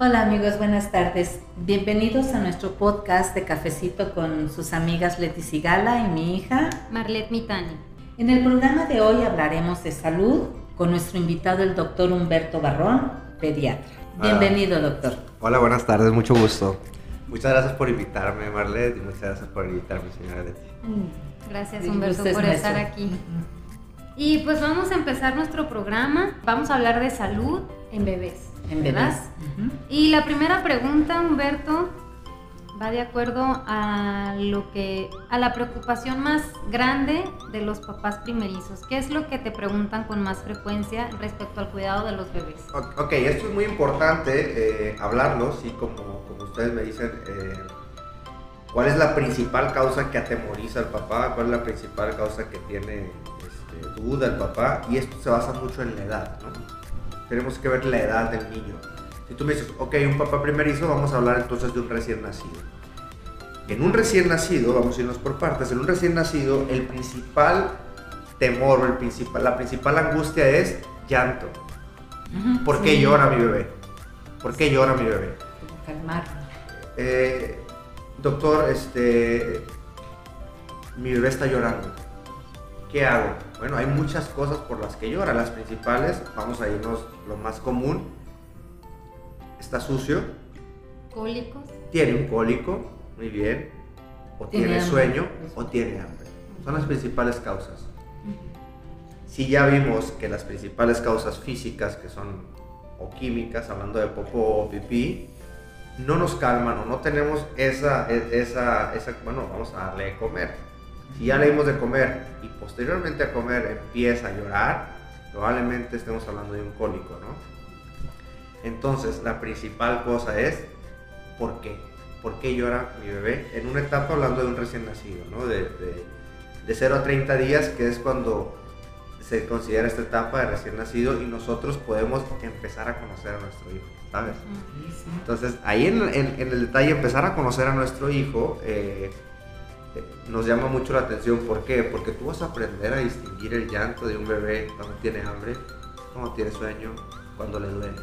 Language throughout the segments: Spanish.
Hola amigos, buenas tardes. Bienvenidos a nuestro podcast de Cafecito con sus amigas Leti Sigala y mi hija Marlet Mitani. En el programa de hoy hablaremos de salud con nuestro invitado el doctor Humberto Barrón, pediatra. Bienvenido, doctor. Hola, buenas tardes, mucho gusto. Muchas gracias por invitarme, Marlet, y muchas gracias por invitarme, señora Leti. Gracias, Humberto, por estar aquí. Y pues vamos a empezar nuestro programa. Vamos a hablar de salud en bebés. En bebés. Y la primera pregunta, Humberto, va de acuerdo a lo que a la preocupación más grande de los papás primerizos. ¿Qué es lo que te preguntan con más frecuencia respecto al cuidado de los bebés? Ok, esto es muy importante eh, hablarlo, sí, como, como ustedes me dicen. Eh, ¿Cuál es la principal causa que atemoriza al papá? ¿Cuál es la principal causa que tiene duda el papá? Y esto se basa mucho en la edad, ¿no? Tenemos que ver la edad del niño. Si tú me dices, ok, un papá primerizo, vamos a hablar entonces de un recién nacido. En un recién nacido, vamos a irnos por partes, en un recién nacido el principal temor, el principal, la principal angustia es llanto. ¿Por qué llora mi bebé? ¿Por qué llora mi bebé? Calmar. Eh, doctor, este, mi bebé está llorando. ¿Qué hago? Bueno, hay muchas cosas por las que llora. Las principales, vamos a irnos lo más común, está sucio. Cólicos. Tiene un cólico, muy bien. O tiene, sueño o tiene hambre. Son las principales causas. Si ya vimos que las principales causas físicas, que son o químicas, hablando de popo o pipí, no nos calman o no tenemos esa, e, esa, esa, bueno, vamos a darle de comer. Si ya le dimos de comer y posteriormente a comer empieza a llorar, probablemente estemos hablando de un cólico, ¿no? Entonces, la principal cosa es, ¿por qué? ¿Por qué llora mi bebé? En una etapa hablando de un recién nacido, ¿no? De, de, 0 a 30 días, que es cuando se considera esta etapa de recién nacido y nosotros podemos empezar a conocer a nuestro hijo, ¿sabes? Entonces, ahí en, el detalle, empezar a conocer a nuestro hijo eh, nos llama mucho la atención. ¿Por qué? Porque tú vas a aprender a distinguir el llanto de un bebé cuando tiene hambre, cuando tiene sueño, cuando le duele.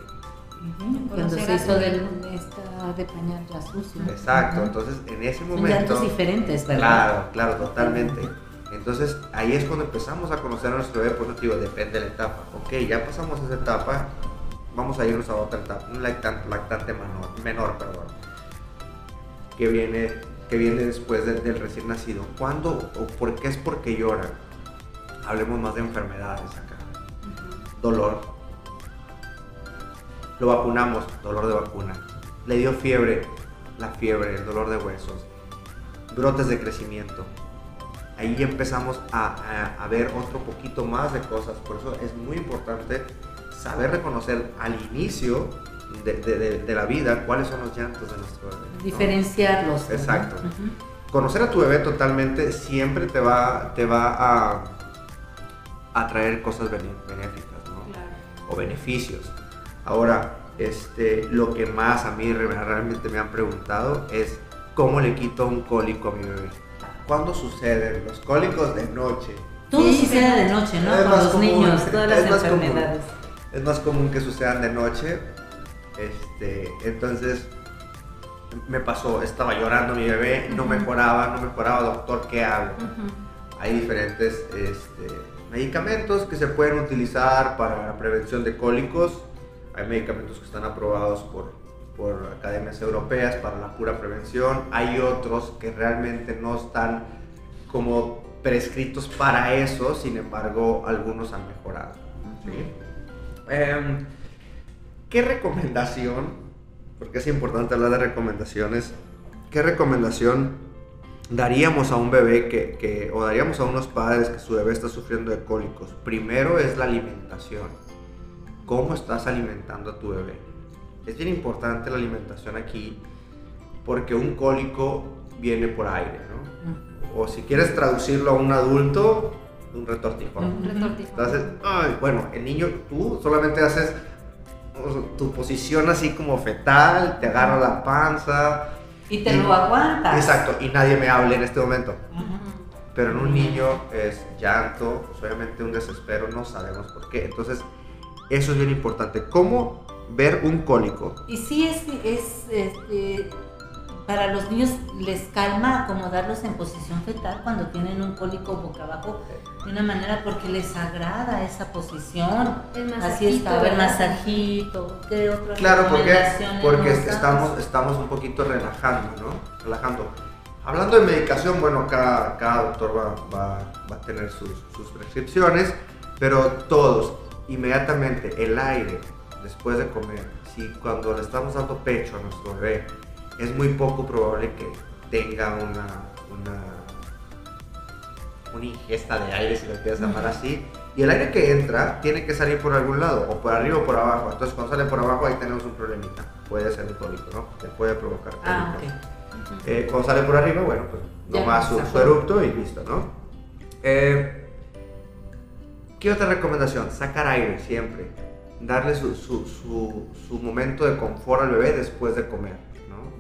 Cuando se hizo del, esta de pañal ya sucio. Exacto, entonces en ese momento... Son llantos diferentes, ¿verdad? Claro, claro, totalmente. Entonces ahí es cuando empezamos a conocer a nuestro bebé, por eso digo, depende de la etapa. Ok, ya pasamos esa etapa, vamos a irnos a otra etapa, un lactante, lactante menor, menor, perdón, que viene, que viene después del recién nacido. ¿Cuándo o por qué es porque llora? Hablemos más de enfermedades acá. Dolor, lo vacunamos, dolor de vacuna. Le dio fiebre, la fiebre, el dolor de huesos. Brotes de crecimiento. Ahí empezamos a, ver otro poquito más de cosas. Por eso es muy importante saber reconocer al inicio de, la vida cuáles son los llantos de nuestro bebé. Diferenciarlos. Exacto. Conocer a tu bebé totalmente siempre te va, te va a, traer cosas benéficas ¿no? o beneficios. Ahora, este, lo que más a mí realmente me han preguntado es cómo le quito un cólico a mi bebé. ¿Cuándo suceden los cólicos de noche? Todo sucede de noche, ¿no? Con los niños, todas las enfermedades. es más común que sucedan de noche. Este, entonces, me pasó, estaba llorando mi bebé, no mejoraba, no mejoraba, doctor, ¿qué hago? Hay diferentes este, medicamentos que se pueden utilizar para la prevención de cólicos hay medicamentos que están aprobados por, por academias europeas para la pura prevención. Hay otros que realmente no están como prescritos para eso, sin embargo, algunos han mejorado. Em, ¿Qué recomendación? Porque es importante hablar de recomendaciones. ¿Qué recomendación daríamos a un bebé que, que, o daríamos a unos padres que su bebé está sufriendo de cólicos? Primero es la alimentación cómo estás alimentando a tu bebé. Es bien importante la alimentación aquí porque un cólico viene por aire, ¿no? O si quieres traducirlo a un adulto, un retortijón. Un retortijón. Entonces, bueno, el niño, tú solamente haces tu posición así como fetal, te agarra la panza. Y te lo aguantas. Exacto, y nadie me hable en este momento. Pero en un niño es llanto, pues, obviamente un desespero, no sabemos por qué. Entonces, eso es bien importante. ¿Cómo ver un cólico. Y sí es, es este, para los niños les calma acomodarlos en posición fetal cuando tienen un cólico boca abajo de una manera porque les agrada esa posición. Así está, el masajito. ¿Qué otra Claro, porque, porque estamos, estamos un poquito relajando, ¿no? Relajando. Hablando de medicación, bueno, cada, cada doctor va, va, va a tener sus, sus prescripciones, pero todos, inmediatamente, el aire, después de comer, si cuando le estamos dando pecho a nuestro bebé, es muy poco probable que tenga una, una, una ingesta de aire, si lo quieres llamar así. Y el aire que entra tiene que salir por algún lado, o por arriba o por abajo. Entonces, cuando sale por abajo, ahí tenemos un problemita. Puede ser un cólico, ¿no? Que puede provocar ah, eh, cuando sale por arriba, bueno, pues nomás su, su eructo y listo, ¿no? Eh, ¿Qué otra recomendación? Sacar aire siempre. Darle su, su, su momento de confort al bebé después de comer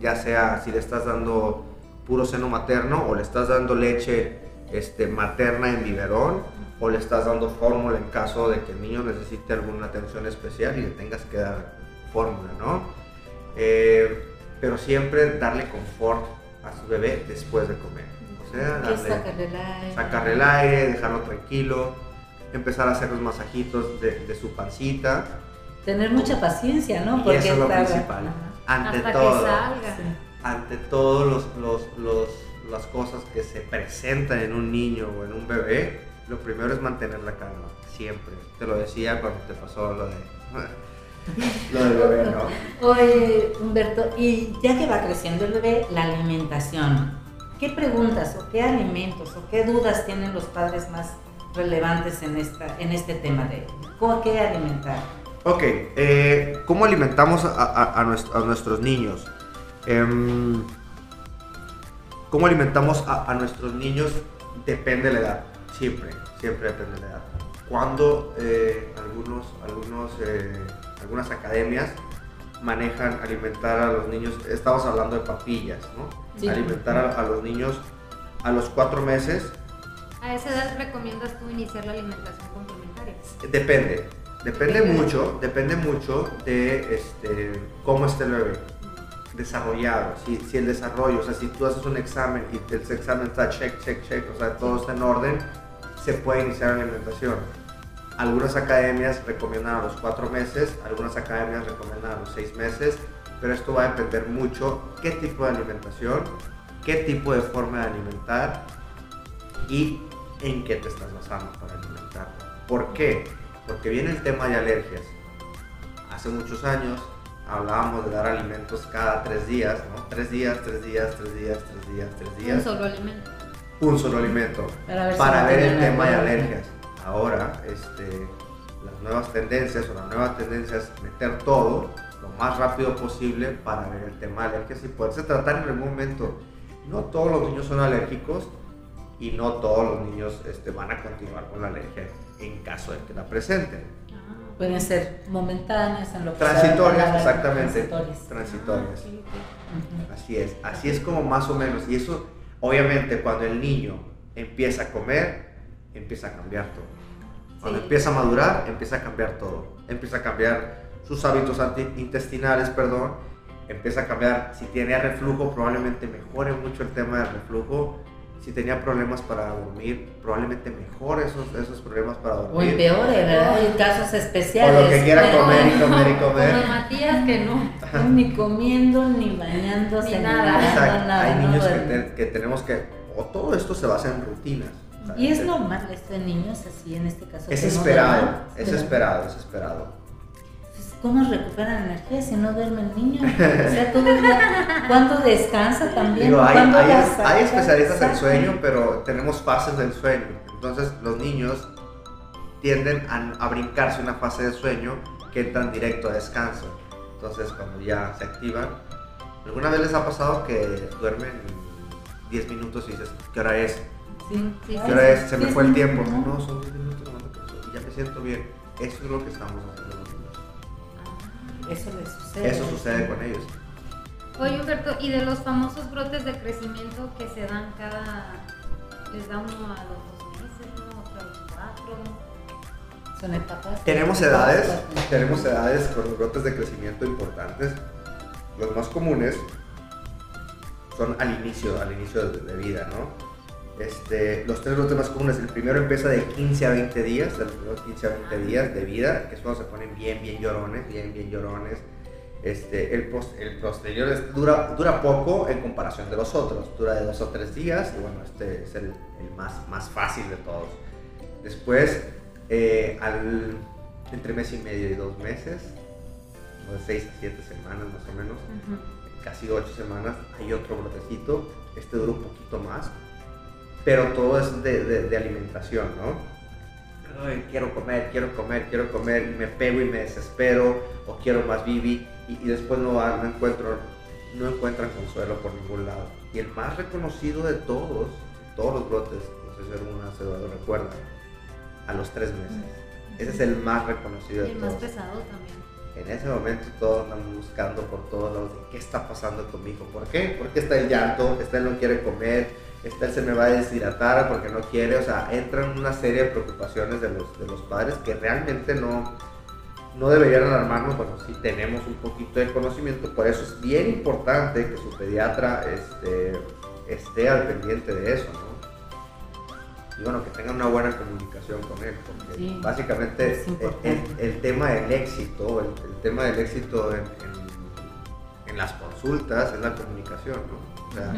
ya sea si le estás dando puro seno materno o le estás dando leche este, materna en biberón o le estás dando fórmula en caso de que el niño necesite alguna atención especial y le tengas que dar fórmula, ¿no? Eh, pero siempre darle confort a su bebé después de comer. O sea, darle, sacarle el aire. Sacarle el aire, dejarlo tranquilo, empezar a hacer los masajitos de, su pancita. Tener mucha paciencia, ¿no? Porque eso es lo principal ante todo, ante todas las cosas que se presentan en un niño o en un bebé, lo primero es mantener la calma, siempre. Te lo decía cuando te pasó lo de lo del bebé, ¿no? Oye, Humberto, y ya que va creciendo el bebé, la alimentación. ¿Qué preguntas o qué alimentos o qué dudas tienen los padres más relevantes en, esta, en este tema de cómo qué alimentar? Ok, eh, ¿cómo alimentamos a, nuestros niños? Em, ¿Cómo alimentamos a, nuestros niños? Depende de la edad, siempre, siempre depende de la edad. Cuando eh, algunos, algunos, eh, algunas academias manejan alimentar a los niños, estamos hablando de papillas, ¿no? Alimentar a, los niños a los cuatro meses. ¿A esa edad recomiendas tú iniciar la alimentación complementaria? Depende, Depende mucho, depende mucho de este, cómo esté el desarrollado, si, si, el desarrollo, o sea, si tú haces un examen y el examen está check, check, check, o sea, todo está en orden, se puede iniciar la alimentación. Algunas academias recomiendan a los cuatro meses, algunas academias recomiendan a los seis meses, pero esto va a depender mucho qué tipo de alimentación, qué tipo de forma de alimentar y en qué te estás basando para alimentar. ¿Por qué? Porque viene el tema de alergias. Hace muchos años hablábamos de dar alimentos cada tres días, ¿no? Tres días, tres días, tres días, tres días, tres días. Un solo alimento. Un solo alimento. Para ver, el tema de alergias. Ahora, este, las nuevas tendencias o la nueva tendencia es meter todo lo más rápido posible para ver el tema de alergias y poderse tratar en algún momento. No todos los niños son alérgicos y no todos los niños este, van a continuar con la alergia en caso de que la presenten. Ah, pueden ser momentáneas, en lo transitorias, exactamente, transitorias. Ah, así es, así es como más o menos. Y eso, obviamente, cuando el niño empieza a comer, empieza a cambiar todo. Cuando empieza a madurar, empieza a cambiar todo. Empieza a cambiar sus hábitos intestinales, perdón. Empieza a cambiar, si tiene reflujo, probablemente mejore mucho el tema del reflujo si tenía problemas para dormir, probablemente mejor esos, esos problemas para dormir. O empeore, ¿verdad? Hay casos especiales. O lo que quiera comer y comer y comer. Como Matías que no. ni comiendo, ni bañándose, ni nada. nada. Hay niños que, que, tenemos que, o todo esto se basa en rutinas. Y es normal esto en niños así, en este caso. Es esperado, es esperado, es esperado. ¿Cómo recuperan energía si no duerme el niño? O sea, todo. ¿Cuándo descansa también? hay, hay, hay, especialistas en sueño, pero tenemos fases del sueño. Entonces, los niños tienden a, a, brincarse una fase de sueño que entran directo a descanso. Entonces, cuando ya se activan, ¿alguna vez les ha pasado que duermen 10 minutos y dices, ¿qué hora es? Sí, sí. ¿Qué hora es? Se me fue el tiempo. No, son 10 minutos, y ya me siento bien. Eso es lo que estamos haciendo eso les sucede. Eso sucede con ellos. Oye, Humberto, ¿y de los famosos brotes de crecimiento que se dan cada. les da uno a los dos meses, uno otro a los cuatro? Son etapas. Tenemos edades, tenemos edades con brotes de crecimiento importantes. Los más comunes son al inicio, al inicio de, vida, ¿no? Este, los tres brotes más comunes, el primero empieza de 15 a 20 días, de los primeros 15 a 20 días de vida, que es cuando se ponen bien, bien llorones, bien, bien llorones. Este, el, el posterior dura, dura poco en comparación de los otros, dura de dos o tres días y bueno, este es el, el más, más fácil de todos. Después, eh, al, entre mes y medio y dos meses, de seis a siete semanas más o menos, casi ocho semanas, hay otro brotecito, este dura un poquito más, pero todo es de, de, alimentación, ¿no? quiero comer, quiero comer, quiero comer, y me pego y me desespero, o quiero más bibi, y, después no, no, encuentro, no encuentran consuelo por ningún lado. Y el más reconocido de todos, todos los brotes, no sé si alguna se lo recuerda, a los tres meses. Ese es el más reconocido y el más pesado también. En ese momento todos andan buscando por todos lados qué está pasando con mi hijo. ¿Por qué? Porque está el llanto, está él no quiere comer, está él se me va a deshidratar porque no quiere. O sea, entran una serie de preocupaciones de los, de los padres que realmente no, no deberían alarmarnos, bueno, si tenemos un poquito de conocimiento, por eso es bien importante que su pediatra este, esté al pendiente de eso, ¿no? Y bueno, que tengan una buena comunicación con él, porque básicamente el, tema del éxito, el, tema del éxito en, en, las consultas es la comunicación, ¿no? O sea,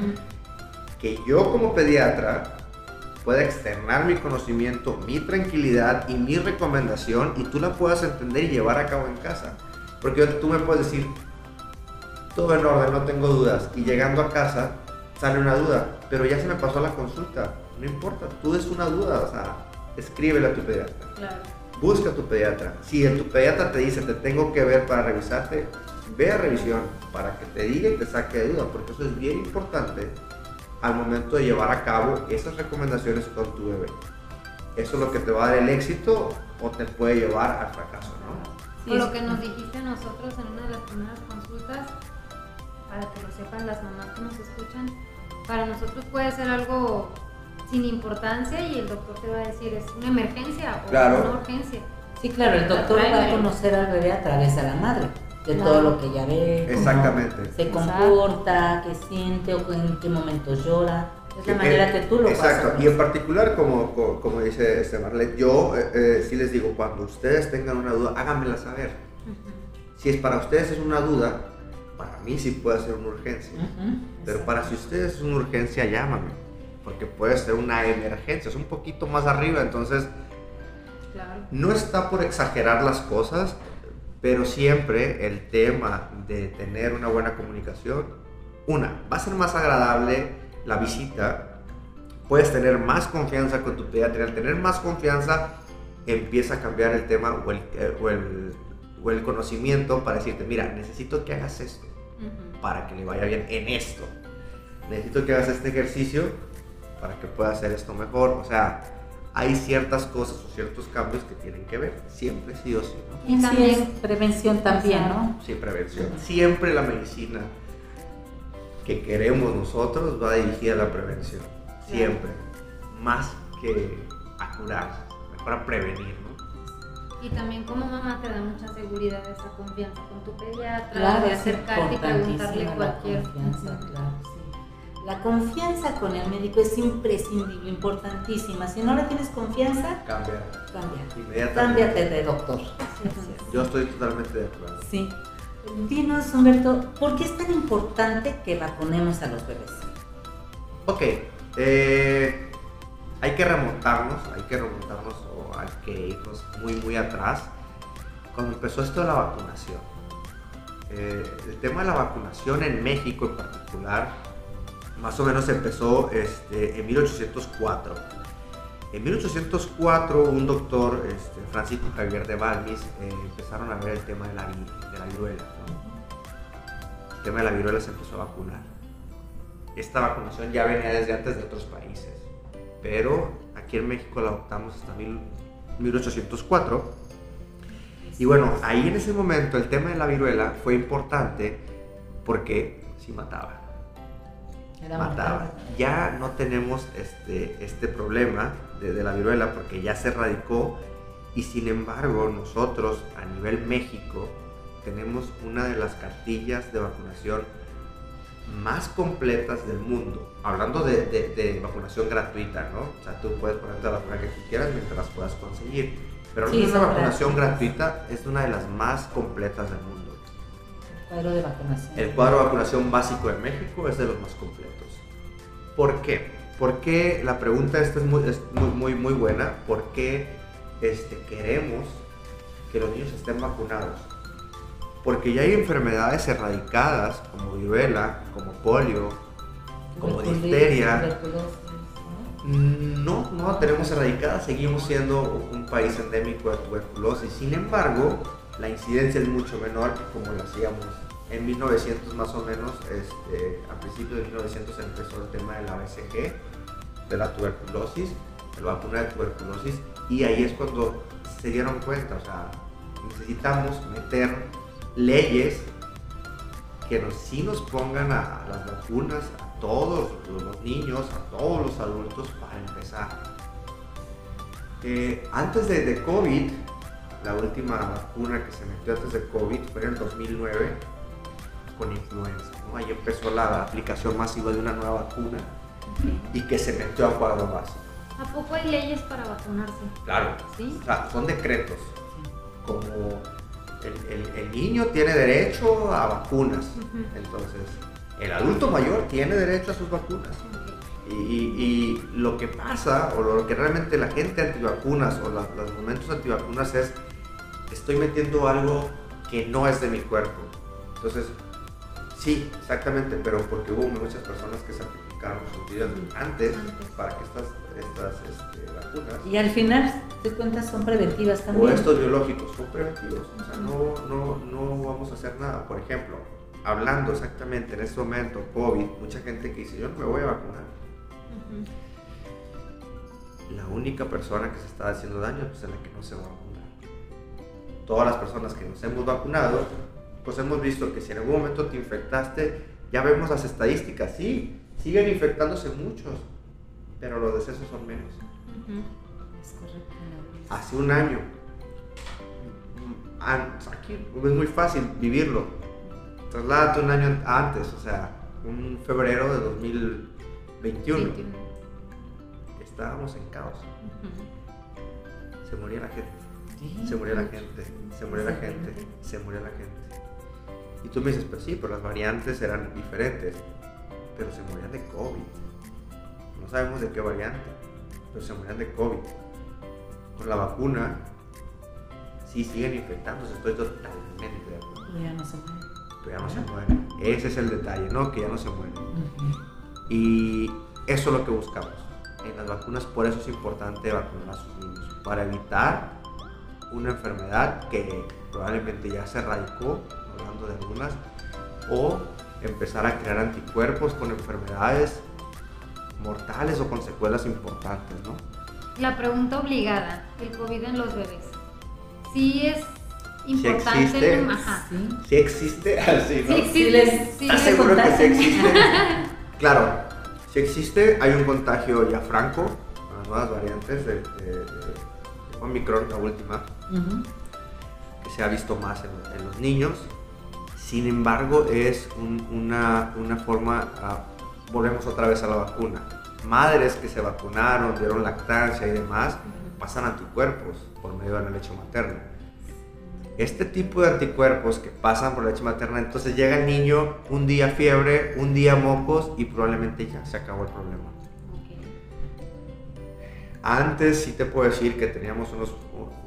que yo como pediatra pueda externar mi conocimiento, mi tranquilidad y mi recomendación y tú la puedas entender y llevar a cabo en casa. Porque tú me puedes decir, todo en orden, no tengo dudas, y llegando a casa sale una duda, pero ya se me pasó la consulta, no importa, tú des una duda, o sea, escríbele a tu pediatra. Busca a tu pediatra. Si tu pediatra te dice, te tengo que ver para revisarte, ve a revisión para que te diga y te saque de duda, porque eso es bien importante al momento de llevar a cabo esas recomendaciones con tu bebé. Eso es lo que te va a dar el éxito o te puede llevar al fracaso, ¿no? lo que nos dijiste nosotros en una de las primeras consultas, para que lo sepan las mamás que nos escuchan, para nosotros puede ser algo sin importancia y el doctor te va a decir es una emergencia o una urgencia. Sí, claro, el doctor va a conocer al bebé a través de la madre de todo lo que ella ve, Exactamente. se comporta, qué siente o en qué momento llora. Es la manera que tú lo Exacto, y en particular, como, como, dice este Marlet, yo eh, eh, sí les digo, cuando ustedes tengan una duda, háganmela saber. Si es para ustedes es una duda, para mí sí puede ser una urgencia. Pero para si ustedes es una urgencia, llámame. Porque puede ser una emergencia, es un poquito más arriba, entonces no está por exagerar las cosas, pero siempre el tema de tener una buena comunicación, una, va a ser más agradable la visita, puedes tener más confianza con tu pediatra, al tener más confianza empieza a cambiar el tema o el, eh, o el, o el conocimiento para decirte, mira, necesito que hagas esto para que le vaya bien en esto. Necesito que hagas este ejercicio para que pueda hacer esto mejor. O sea, hay ciertas cosas o ciertos cambios que tienen que ver, siempre sí o sí. Y también prevención también, ¿no? Sí, prevención. Siempre la medicina que queremos nosotros va dirigida a la prevención, siempre, más que a curar, mejor a prevenir, ¿no? Y también como mamá te da mucha seguridad esa confianza con tu pediatra, de acercarte y preguntarle cualquier confianza. Claro, la confianza con el médico es imprescindible, importantísima. Si no le tienes confianza, cambia. Cambia. Cámbiate de doctor. Yo estoy totalmente de acuerdo. Sí. Dinos, Humberto, ¿por qué es tan importante que vacunemos a los bebés? Ok, eh, hay que remontarnos, hay que remontarnos o hay que irnos muy, muy atrás. Cuando empezó esto de la vacunación, eh, el tema de la vacunación en México en particular, más o menos empezó este, en 1804. En 1804 un doctor, este, Francisco Javier de Balmis, eh, empezaron a ver el tema de la, viruela. El tema de la viruela se empezó a vacunar. Esta vacunación ya venía desde antes de otros países, pero aquí en México la adoptamos hasta 1804. Y bueno, ahí en ese momento el tema de la viruela fue importante porque sí mataba mataba. Ya no tenemos este, este problema de, la viruela porque ya se erradicó Y sin embargo, nosotros a nivel México tenemos una de las cartillas de vacunación más completas del mundo. Hablando de, de, vacunación gratuita, ¿no? O sea, tú puedes ponerte la vacuna que tú quieras mientras las puedas conseguir. Pero sí, la vacunación gratuita es una de las más completas del mundo. El cuadro de vacunación. El cuadro de vacunación básico de México es de los más completos. ¿Por qué? Porque la pregunta esta es muy, es muy, muy, muy buena. ¿Por qué este, queremos que los niños estén vacunados? Porque ya hay enfermedades erradicadas como viruela, como polio, como difteria. No, no tenemos erradicadas, seguimos siendo un país endémico de tuberculosis. Sin embargo, la incidencia es mucho menor que como lo hacíamos en 1900 más o menos, este, a principios de 1900 empezó el tema de la BCG, de la tuberculosis, de la vacuna de tuberculosis, y ahí es cuando se dieron cuenta, o sea, necesitamos meter leyes que nos, sí nos pongan a, las vacunas a todos los niños, a todos los adultos para empezar. Eh, antes de, COVID, la última vacuna que se metió antes de COVID fue en el 2009 con influenza. Ahí empezó la aplicación masiva de una nueva vacuna y que se metió a cuadro básico. ¿A poco hay leyes para vacunarse? Claro. ¿Sí? O sea, son decretos. Como el, niño tiene derecho a vacunas. Entonces, el adulto mayor tiene derecho a sus vacunas. Y, y, lo que pasa, o lo que realmente la gente antivacunas o los momentos antivacunas es, estoy metiendo algo que no es de mi cuerpo. Entonces, Sí, exactamente, pero porque hubo muchas personas que sacrificaron sus vidas antes para que estas, estas este, vacunas. Y al final, te cuentas, son preventivas también. O estos biológicos son preventivos, o sea, no, no, no vamos a hacer nada. Por ejemplo, hablando exactamente en este momento, COVID, mucha gente que dice, yo no me voy a vacunar. La única persona que se está haciendo daño pues, es la que no se va a vacunar. Todas las personas que nos hemos vacunado pues hemos visto que si en algún momento te infectaste, ya vemos las estadísticas, sí, siguen infectándose muchos, pero los decesos son menos. Es correcto. Hace un año, aquí es muy fácil vivirlo. Trasládate un año antes, o sea, un febrero de 2021. Estábamos en caos. Se moría la gente. se moría la gente, se moría la gente, se moría la gente. Y tú me dices, pues sí, pero las variantes eran diferentes, pero se morían de COVID. No sabemos de qué variante, pero se morían de COVID. Con la vacuna, sí siguen infectándose, estoy totalmente de acuerdo. Pero ya no se mueren. Pero ya no se mueren. Ese es el detalle, ¿no? Que ya no se mueren. Y eso es lo que buscamos. En las vacunas, por eso es importante vacunar a sus niños, para evitar una enfermedad que probablemente ya se radicó hablando de algunas, o empezar a crear anticuerpos con enfermedades mortales o con secuelas importantes, ¿no? La pregunta obligada, el COVID en los bebés. ¿Sí es importante? ¿Sí existe? Ajá. ¿Sí? existe? ¿Sí, ¿no? existe? ¿Estás seguro que sí existe? claro, si existe, hay un contagio ya franco, las nuevas variantes de, Omicron, la última, que se ha visto más en los niños sin embargo, es una, forma, ah, volvemos otra vez a la vacuna. Madres que se vacunaron, dieron lactancia y demás, pasan anticuerpos por medio de la leche materna. Este tipo de anticuerpos que pasan por la leche materna, entonces llega el niño un día fiebre, un día mocos y probablemente ya se acabó el problema. Antes sí te puedo decir que teníamos unos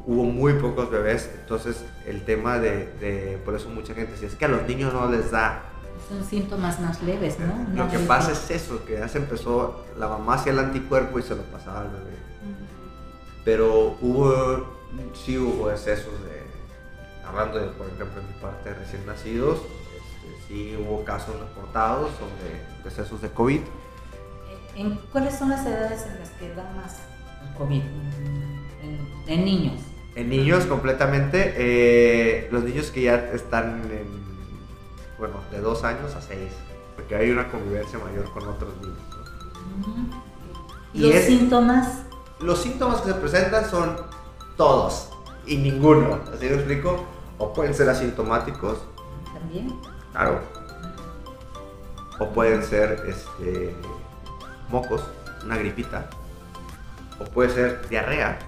hubo muy pocos bebés, entonces el tema de, por eso mucha gente dice, es que a los niños no les da. Son síntomas más leves, ¿no? Lo que pasa es eso, que ya se empezó, la mamá hacía el anticuerpo y se lo pasaba al bebé. Pero hubo, sí hubo excesos de, hablando de, por ejemplo, en mi parte de recién nacidos, este, sí hubo casos reportados sobre excesos de COVID. ¿En, ¿Cuáles son las edades en las que da más COVID en niños? En niños completamente, eh, los niños que ya están en, bueno, de dos años a seis, porque hay una convivencia mayor con otros niños. ¿Y ¿Los síntomas? Los síntomas que se presentan son todos. y ninguno. ¿Así lo explico? O pueden ser asintomáticos. También. Claro. O pueden ser este, mocos, una gripita. O puede ser diarrea.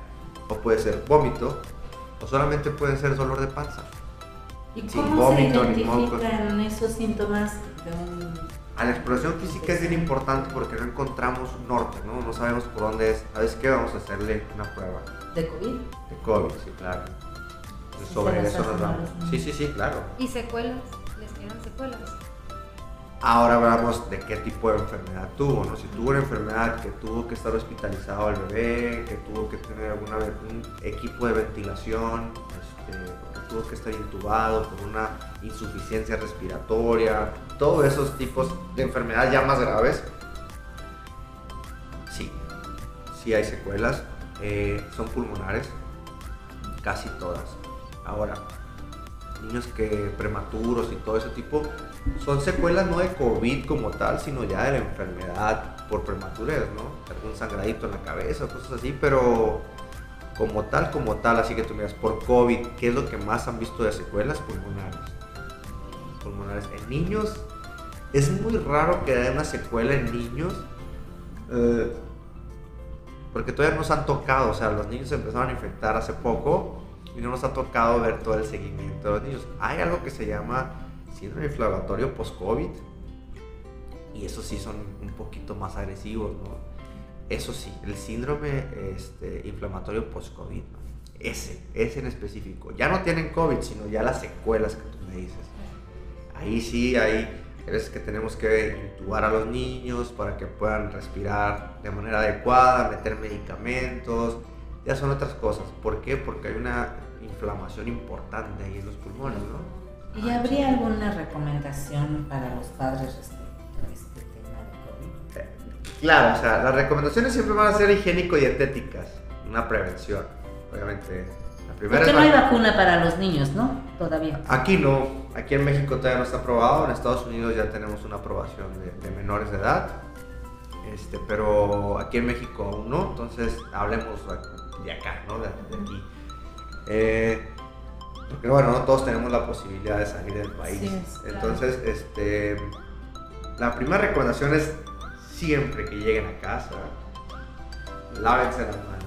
O puede ser vómito. O solamente puede ser dolor de panza. ¿Y Sin cómo vómito se identifican esos síntomas de un... A la exploración física es bien importante porque no encontramos un norte, ¿no? No sabemos por dónde es. ¿Sabes qué? Vamos a hacerle una prueba de COVID? de COVID, sí, claro. Entonces, sobre eso nos a vamos. Sí, sí, sí, claro. ¿Y secuelas? ¿Les quedan secuelas? Ahora hablamos de qué tipo de enfermedad tuvo, ¿no? Si tuvo una enfermedad que tuvo que estar hospitalizado el bebé, que tuvo que tener un equipo de ventilación, este, que tuvo que estar intubado por una insuficiencia respiratoria, todos esos tipos de enfermedades ya más graves, sí, sí hay secuelas, eh, son pulmonares, casi todas. Ahora, niños que prematuros y todo ese tipo, son secuelas no de COVID como tal, sino ya de la enfermedad por prematurez, ¿no? Algún sangradito en la cabeza, cosas así, pero como tal, como tal, así que tú miras, por COVID, ¿qué es lo que más han visto de secuelas? Pulmonares. Pulmonares. En niños, es muy raro que haya una secuela en niños, eh, porque todavía nos han tocado, o sea, los niños se empezaron a infectar hace poco y no nos ha tocado ver todo el seguimiento de los niños. Hay algo que se llama síndrome inflamatorio post-COVID y esos sí son un poquito más agresivos, ¿no? Eso sí, el síndrome este, inflamatorio post-COVID, ¿no? ese, ese en específico. Ya no tienen COVID, sino ya las secuelas que tú me dices. Ahí sí hay veces que tenemos que intubar a los niños para que puedan respirar de manera adecuada, meter medicamentos, ya son otras cosas. ¿Por qué? Porque hay una inflamación importante ahí en los pulmones, ¿no? ¿Y habría alguna recomendación para los padres respecto a este tema de COVID? Claro, o sea, las recomendaciones siempre van a ser higiénico-dietéticas, una prevención, obviamente. La primera Porque no hay vacuna para los niños, ¿no? Todavía. Aquí no, aquí en México todavía no está aprobado, en Estados Unidos ya tenemos una aprobación de, de menores de edad, este, pero aquí en México aún no, entonces hablemos de acá, ¿no? De, de aquí. Eh, porque bueno, no todos tenemos la posibilidad de salir del país. Sí, es, claro. Entonces, este, la primera recomendación es siempre que lleguen a casa, lávense las manos.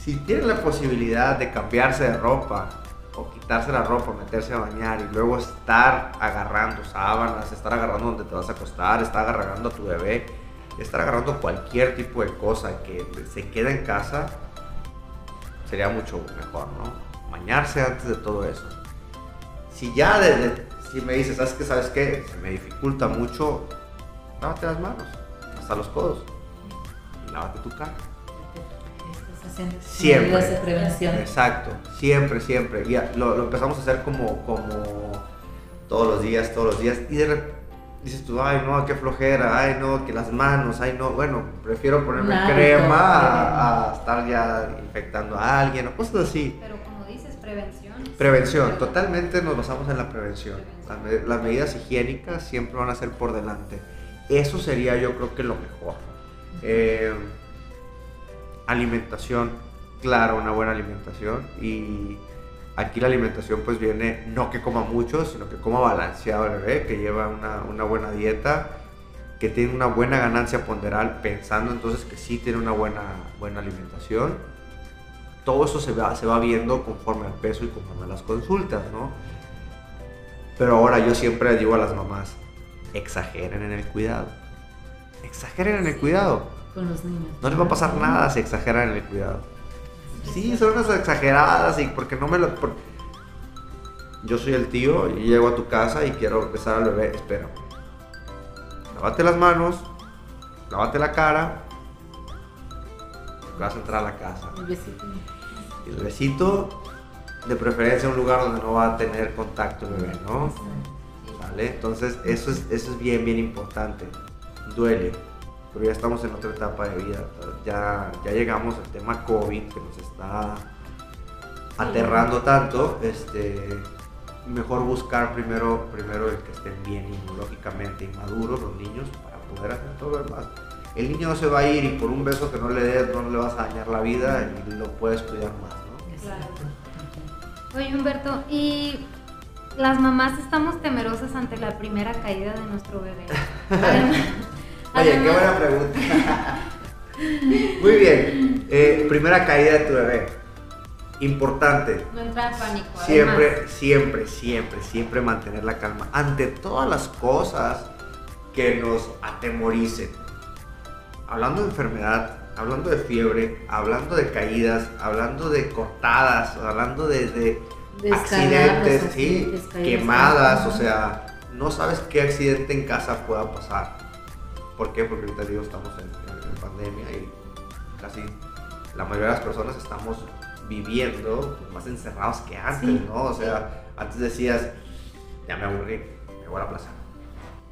Si tienen la posibilidad de cambiarse de ropa o quitarse la ropa, meterse a bañar y luego estar agarrando sábanas, estar agarrando donde te vas a acostar, estar agarrando a tu bebé, estar agarrando cualquier tipo de cosa que se queda en casa, sería mucho mejor, ¿no? Bañarse antes de todo eso. Si ya desde, si me dices, ¿sabes qué? ¿Sabes qué? Se me dificulta mucho, lávate las manos, hasta los codos, y lávate tu cara. Siempre. de prevención. Exacto, siempre, siempre. Y lo, lo empezamos a hacer como, como todos los días, todos los días. Y de repente dices tú, ay no, qué flojera, ay no, que las manos, ay no. Bueno, prefiero ponerme crema a, estar ya infectando a alguien o cosas así. Pero como dices, prevención. Prevención, totalmente nos basamos en la prevención. Las medidas higiénicas siempre van a ser por delante. Eso sería yo creo que lo mejor. Eh, alimentación, claro, una buena alimentación. Y aquí la alimentación pues viene no que coma mucho, sino que coma balanceado el bebé, que lleva una, una buena dieta, que tiene una buena ganancia ponderal, pensando entonces que sí tiene una buena, buena alimentación todo eso se va, se va viendo conforme al peso y conforme a las consultas, ¿no? Pero ahora yo siempre digo a las mamás, exageren en el cuidado. Exageren en el cuidado. Con los niños. No les va a pasar nada si exageran en el cuidado. Sí, son unas exageradas y porque no me lo... por- Yo soy el tío y llego a tu casa y quiero besar al bebé, espera. Lávate las manos, lávate la cara, vas a entrar a la casa. El besito. El besito, de preferencia en un lugar donde no va a tener contacto el bebé, ¿no? ¿Vale? Entonces eso es, eso es bien, bien importante. Duele, pero ya estamos en otra etapa de vida. Ya, ya llegamos al tema COVID que nos está aterrando tanto. Este, mejor buscar primero, primero el que estén bien inmunológicamente inmaduros los niños para poder hacer todo lo demás. El niño no se va a ir y por un beso que no le des no le vas a dañar la vida y lo puedes cuidar más, ¿no? Oye, Humberto, y las mamás estamos temerosas ante la primera caída de nuestro bebé. Oye, qué buena pregunta. Muy bien. Eh, primera caída de tu bebé. Importante. No entrar en pánico. Siempre, siempre, siempre, siempre mantener la calma. Ante todas las cosas que nos atemoricen. Hablando de enfermedad, hablando de fiebre, hablando de caídas, hablando de cortadas, hablando de, accidentes, ¿sí? quemadas, o sea, no sabes qué accidente en casa pueda pasar. ¿Por qué? Porque ahorita digo, estamos en, pandemia y casi la mayoría de las personas estamos viviendo más encerrados que antes, ¿no? O sea, antes decías, ya me aburrí, me voy a la plaza.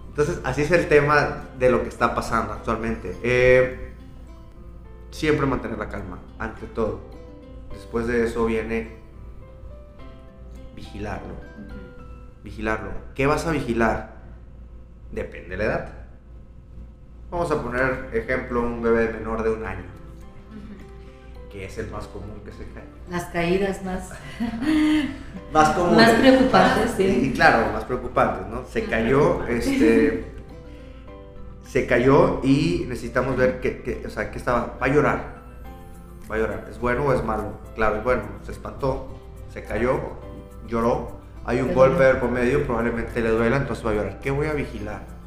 Entonces, así es el tema de lo que está pasando actualmente. Eh, siempre mantener la calma, ante todo. Después de eso viene vigilarlo. Vigilarlo. ¿Qué vas a vigilar? Depende de la edad. Vamos a poner ejemplo un bebé menor de un año, que es el más común que se cae. Las caídas más, más comunes. Más preocupantes, sí. Y, claro, más preocupantes, ¿no? Se cayó, este, se cayó y necesitamos ver qué, o sea, qué estaba. Va a llorar. Va a llorar. ¿Es bueno o es malo? Claro, es bueno. Se espantó, se cayó, lloró. Hay un golpe por medio, probablemente le duela, entonces va a llorar. ¿Qué voy a vigilar?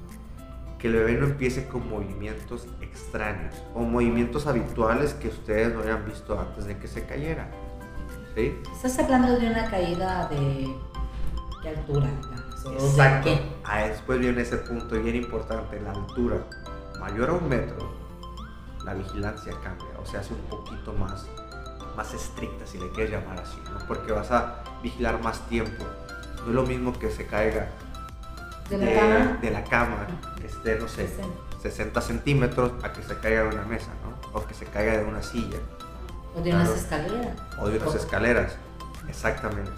Que el bebé no empiece con movimientos extraños o movimientos habituales que ustedes no hayan visto antes de que se cayera. ¿Sí? Estás hablando de una caída de qué altura, Exacto. Ah, después viene ese punto bien importante, la altura. Mayor a un metro, la vigilancia cambia, o sea, hace un poquito más, más estricta, si le quieres llamar así, ¿no? porque vas a vigilar más tiempo. No es lo mismo que se caiga de la, cama? De la cama, esté, no sé, 60 centímetros, a que se caiga de una mesa, ¿no? O que se caiga de una silla. O de unas escaleras. O de unas escaleras, exactamente.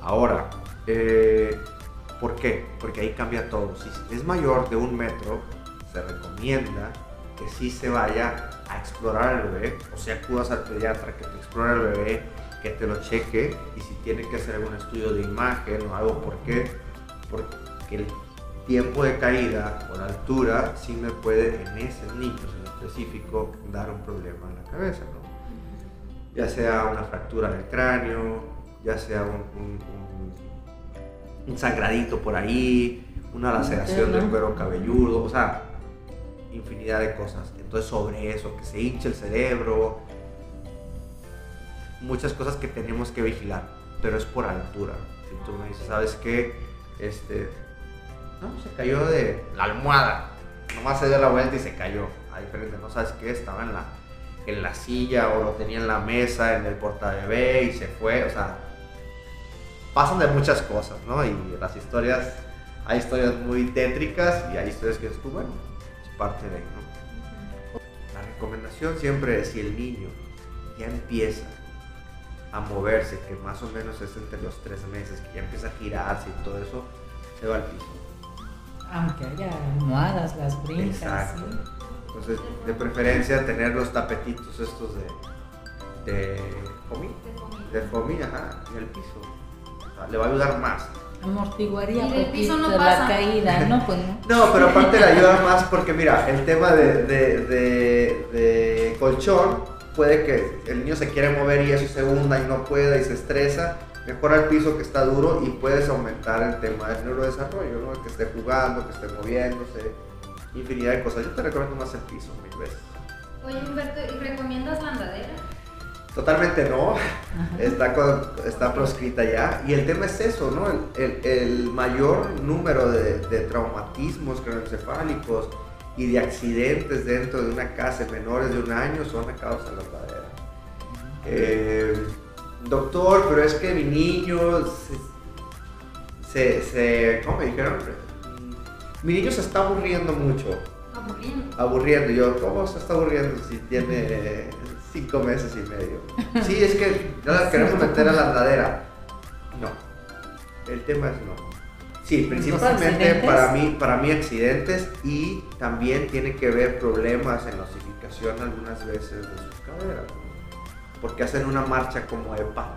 Ahora, eh, ¿Por qué? Porque ahí cambia todo. Si es mayor de un metro, se recomienda que sí se vaya a explorar el bebé, o sea, acudas al pediatra que te explore el bebé, que te lo cheque y si tiene que hacer algún estudio de imagen o algo, ¿por qué? Porque el tiempo de caída o la altura sí me puede en ese niños en específico dar un problema en la cabeza, ¿no? Ya sea una fractura del cráneo, ya sea un un sangradito por ahí, una laceración del cuero cabelludo, o sea, infinidad de cosas. Entonces sobre eso, que se hinche el cerebro, muchas cosas que tenemos que vigilar, pero es por altura. Si tú me dices, ¿sabes qué? Este, no, se cayó de la almohada, nomás se dio la vuelta y se cayó. A diferente, ¿no sabes qué? Estaba en la, en la silla o lo tenía en la mesa, en el portabebé y se fue, o sea, pasan de muchas cosas, ¿no? Y las historias, hay historias muy tétricas y hay historias que es, pues, bueno, es parte de, ¿no? La recomendación siempre es si el niño ya empieza a moverse, que más o menos es entre los tres meses, que ya empieza a girarse y todo eso, se va al piso. Aunque haya almohadas, las brincas. Exacto. Entonces, de preferencia tener los tapetitos estos de, de foamy, de foamy, ajá, en el piso le va a ayudar más. Amortiguaría y piso no pasa. la caída, ¿no? Pues no. pero aparte le ayuda más porque mira, el tema de, de, colchón puede que el niño se quiere mover y eso se hunda y no pueda y se estresa, mejora el piso que está duro y puedes aumentar el tema del neurodesarrollo, ¿no? Que esté jugando, que esté moviéndose, infinidad de cosas. Yo te recomiendo más el piso mil veces. Oye Humberto, ¿y recomiendas la andadera? Totalmente no, está, está proscrita ya. Y el tema es eso, ¿no? El, el, mayor número de, de traumatismos craneoencefálicos y de accidentes dentro de una casa menores de un año son a causa de la. Eh, doctor, pero es que mi niño se, se, ¿cómo me dijeron? Mi niño se está aburriendo mucho. Aburriendo. Aburriendo. Yo, ¿cómo se está aburriendo si tiene cinco meses y medio. Sí, es que no la queremos meter a la andadera. No. El tema es no. Sí, principalmente para mí, para mí accidentes y también tiene que ver problemas en la osificación algunas veces de sus caderas. Porque hacen una marcha como EPA.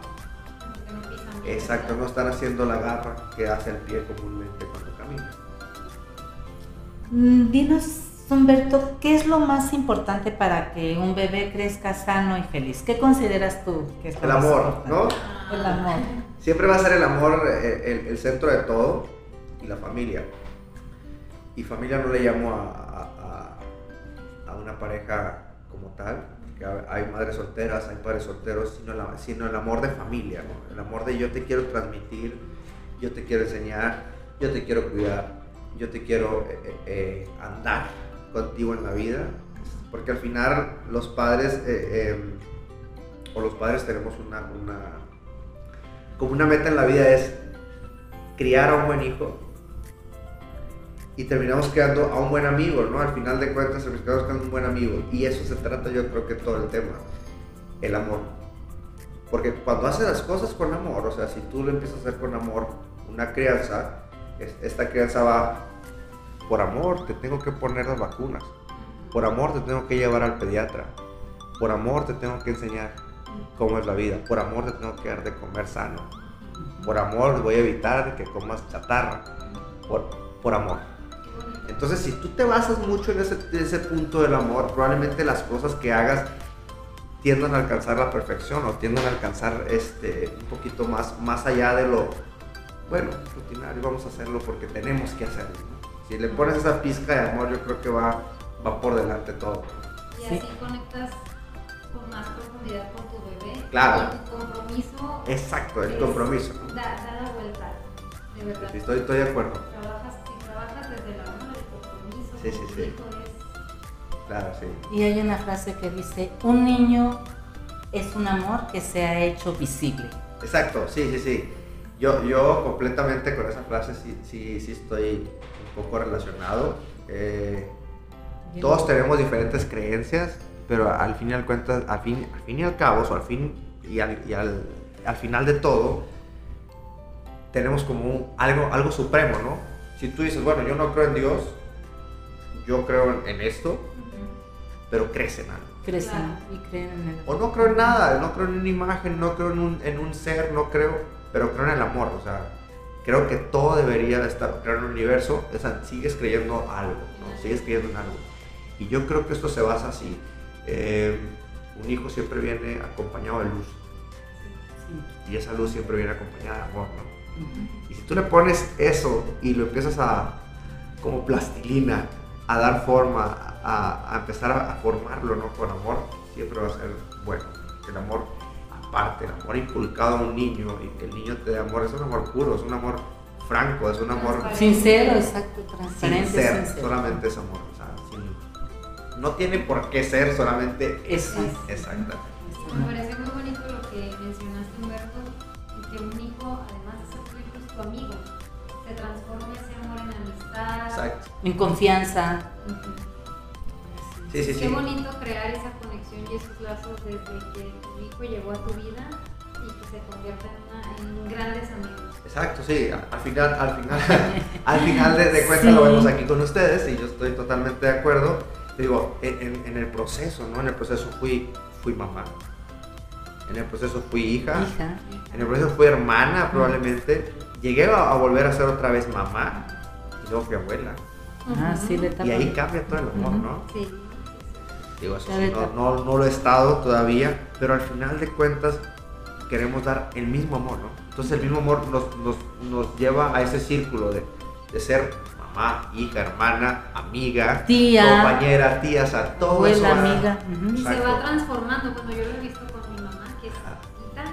Exacto, no están haciendo la garra que hace el pie comúnmente cuando camina. Mm, dinos, Humberto, ¿qué es lo más importante para que un bebé crezca sano y feliz? ¿Qué consideras tú que es lo El amor, ¿no? El amor. Siempre va a ser el amor eh, el, el centro de todo y la familia. Y familia no le llamo a, a, a una pareja como tal, hay madres solteras, hay padres solteros, sino, el amor de familia, el amor de yo te quiero transmitir, yo te quiero enseñar, yo te quiero cuidar, yo te quiero eh, eh, eh andar contigo en la vida, porque al final los padres, o los padres tenemos una, como una meta en la vida es criar a un buen hijo y terminamos quedando a un buen amigo, ¿no? Al final de cuentas terminamos quedando un buen amigo y eso se trata yo creo que todo el tema, el amor. Porque cuando haces las cosas con amor, o sea, si tú lo empiezas a hacer con amor, una crianza, esta crianza va por amor, te tengo que poner las vacunas, por amor te tengo que llevar al pediatra, por amor te tengo que enseñar cómo es la vida, por amor te tengo que dar de comer sano, por amor voy a evitar que comas chatarra, por, por amor. Entonces, si tú te basas mucho en ese, ese punto del amor, probablemente las cosas que hagas tiendan a alcanzar la perfección o tiendan a alcanzar este, un poquito más, más allá de lo, bueno, rutinario, vamos a hacerlo porque tenemos que hacerlo. Si le pones esa pizca de amor, yo creo que va, va por delante todo. Y así conectas con más profundidad con tu bebé. Claro. Y tu compromiso. Exacto, el compromiso. Da, da, la vuelta, de verdad. Estoy, estoy de acuerdo. Trabajas, Sí, sí, sí. Claro, sí. Y hay una frase que dice, un niño es un amor que se ha hecho visible. Exacto, sí, sí, sí. Yo, yo completamente con esa frase sí, sí, sí estoy un poco relacionado. Eh, todos tenemos diferentes creencias, pero al fin y al cuentas, al fin, al fin y al cabo, o al fin y al, y al, al final de todo, tenemos como un, algo, algo supremo, ¿no? Si tú dices, bueno, yo no creo en Dios, yo creo en, esto, pero crees en algo. Crecen claro. y creen en el O no creo en nada, no creo en una imagen, no creo en un, en un ser, no creo, pero creo en el amor, o sea, creo que todo debería de estar, creo en el universo, o sea, sigues creyendo algo, ¿no? Sigues creyendo en algo. Y yo creo que esto se basa así. Eh, un hijo siempre viene acompañado de luz. Sí. Y esa luz siempre viene acompañada de amor, ¿no? Uh -huh. Y si tú le pones eso y lo empiezas a, como plastilina, a dar forma, a, a empezar a, a, formarlo, ¿no? Con amor, siempre va a ser bueno. El amor aparte, el amor inculcado a un niño y que el niño te dé amor, es un amor puro, es un amor franco, es un amor sincero, exacto, transparente, sincero, sincero. solamente es amor, o sea, sin, no tiene por qué ser solamente eso. Exacto. Me parece muy bonito lo que mencionaste, Humberto, que un hijo, además de ser tu hijo, es tu amigo. Exacto. En confianza. Uh -huh. Sí, sí, sí. Qué bonito crear esa conexión y esos lazos desde que tu hijo llegó a tu vida y que se convierta en, una, en grandes amigos. Exacto, sí, al final, al final, al final de, de cuentas sí. lo vemos aquí con ustedes y yo estoy totalmente de acuerdo. Digo, en, en, el proceso, ¿no? En el proceso fui, fui mamá. En el proceso fui hija. hija. En el proceso fui hermana, probablemente. Llegué a, a, volver a ser otra vez mamá y luego fui abuela. Ah, sí, le y ahí cambia todo el amor, ¿no? Sí. Digo, eso sí, no, no, no, lo he estado todavía, pero al final de cuentas queremos dar el mismo amor, ¿no? Entonces el mismo amor nos, nos, nos lleva a ese círculo de, de, ser mamá, hija, hermana, amiga, tía, compañera, tía, o sea, todo abuela, eso. Va, amiga. Uh -huh. Y se va transformando, cuando yo lo he visto con mi mamá, que es hijita,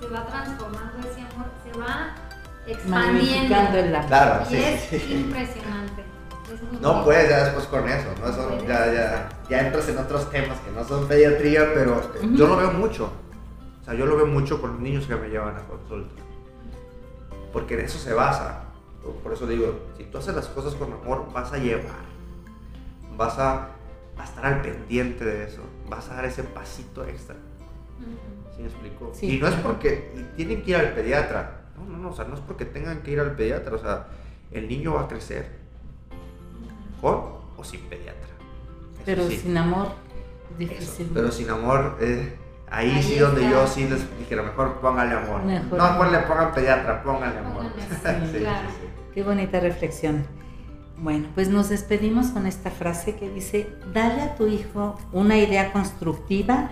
se va transformando ese amor, se va expandiendo. En la... Claro, y sí, es sí. impresionante. No puedes ya después con eso, ¿no? Eso ya, ya, ya, entras en otros temas que no son pediatría, pero uh -huh. yo lo veo mucho. O sea, yo lo veo mucho con los niños que me llevan a consulta. Porque en eso se basa. Por eso digo, si tú haces las cosas con amor, vas a llevar. Vas a, a estar al pendiente de eso. Vas a dar ese pasito extra. Uh -huh. ¿Sí me explico? Sí, y no es porque y tienen que ir al pediatra. No, no, no. O sea, no es porque tengan que ir al pediatra. O sea, el niño va a crecer con o sin pediatra. Eso pero sí. sin amor, difícil. Eso. Pero sin amor, eh, Ahí, sí donde yo sí les dijera, mejor póngale amor. Mejor. No, pues le pongan pediatra, póngale amor. sí, claro. Qué bonita reflexión. Bueno, pues nos despedimos con esta frase que dice, dale a tu hijo una idea constructiva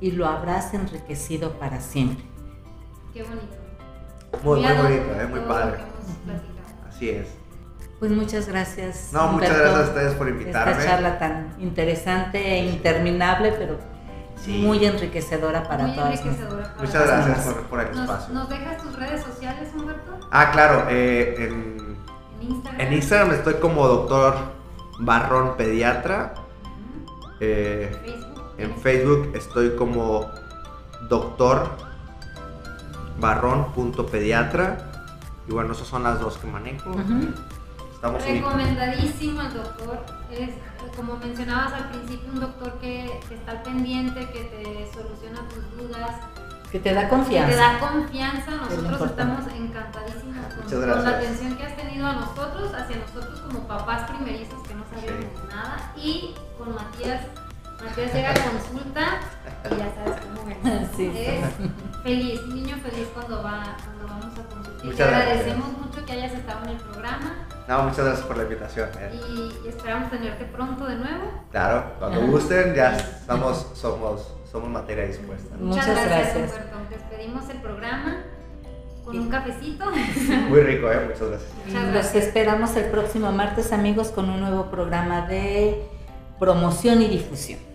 y lo habrás enriquecido para siempre. Qué bonito. Muy, muy, bonito, ¿eh? muy padre. Así es. Pues muchas gracias. No, muchas gracias a ustedes por invitarme. Esta charla tan interesante e interminable, pero muy enriquecedora para muy todos. Enriquecedora muchas gracias por, el espacio. ¿Nos dejas tus redes sociales, Humberto? Ah, claro. Eh, en, Instagram? en Instagram estoy como doctor Barrón Pediatra. Eh, en Facebook estoy como doctor barrón.pediatra. Y bueno, esas son las dos que manejo. Recomendadísimo el doctor. Es, como mencionabas al principio, un doctor que, está al pendiente, que te soluciona tus dudas. Que te da confianza. Que te da confianza. Nosotros estamos encantadísimos con, la atención que has tenido a nosotros, hacia nosotros como papás primerizos que no sabíamos nada. Y con Matías, Matías llega a consulta y ya sabes cómo es. Sí, es feliz, niño feliz cuando, va, cuando vamos a consultar. Y te agradecemos mucho que hayas estado en el programa. No, muchas gracias por la invitación. Eh. Y, esperamos tenerte pronto de nuevo. Claro, cuando gusten, ya estamos, somos, somos materia dispuesta. Muchas, muchas gracias. Roberto. Despedimos el programa con un cafecito. Muy rico, ¿eh? Muchas gracias. Muchas gracias. Los esperamos el próximo martes, amigos, con un nuevo programa de promoción y difusión.